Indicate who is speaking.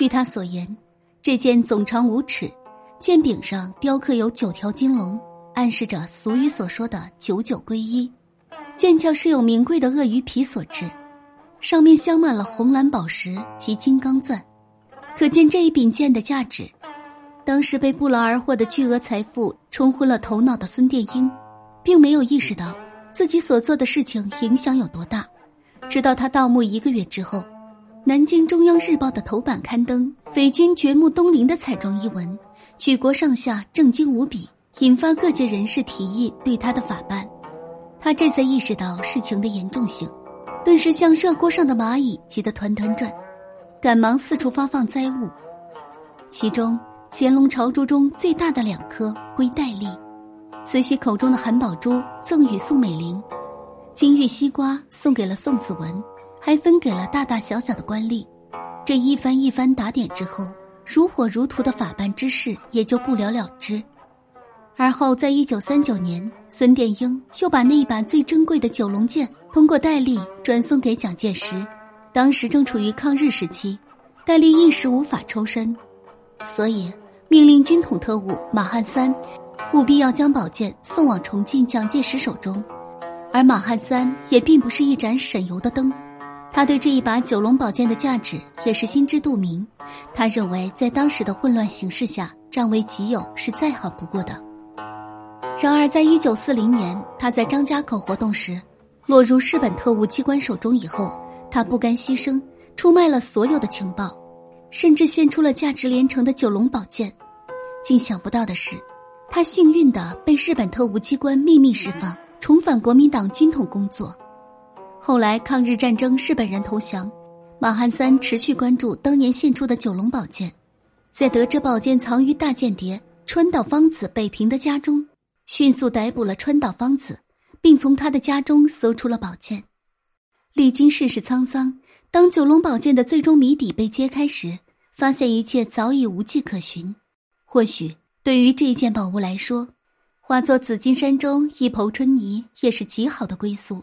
Speaker 1: 据他所言，这剑总长五尺，剑柄上雕刻有九条金龙，暗示着俗语所说的九九归一。剑鞘是由名贵的鳄鱼皮所制，上面镶满了红蓝宝石及金刚钻，可见这一柄剑的价值。当时被不劳而获的巨额财富冲昏了头脑的孙殿英，并没有意识到自己所做的事情影响有多大。直到他盗墓一个月之后，南京中央日报的头版刊登“匪军掘墓东陵”的彩妆一文，举国上下震惊无比，引发各界人士提议对他的法办。他这才意识到事情的严重性，顿时像热锅上的蚂蚁，急得团团转，赶忙四处发放灾物。其中，乾隆朝珠中最大的两颗归戴笠，慈禧口中的含宝珠赠与宋美龄，金玉西瓜送给了宋子文，还分给了大大小小的官吏。这一番一番打点之后，如火如荼的法办之事也就不了了之。而后，在一九三九年，孙殿英又把那一把最珍贵的九龙剑通过戴笠转送给蒋介石。当时正处于抗日时期，戴笠一时无法抽身，所以命令军统特务马汉三务必要将宝剑送往重庆蒋介石手中。而马汉三也并不是一盏省油的灯，他对这一把九龙宝剑的价值也是心知肚明。他认为，在当时的混乱形势下，占为己有是再好不过的。然而，在一九四零年，他在张家口活动时，落入日本特务机关手中以后，他不甘牺牲，出卖了所有的情报，甚至献出了价值连城的九龙宝剑。竟想不到的是，他幸运的被日本特务机关秘密释放，重返国民党军统工作。后来抗日战争，日本人投降，马汉三持续关注当年献出的九龙宝剑，在得知宝剑藏于大间谍川岛芳子北平的家中。迅速逮捕了川岛芳子，并从他的家中搜出了宝剑。历经世事沧桑，当九龙宝剑的最终谜底被揭开时，发现一切早已无迹可寻。或许对于这件宝物来说，化作紫金山中一抔春泥也是极好的归宿。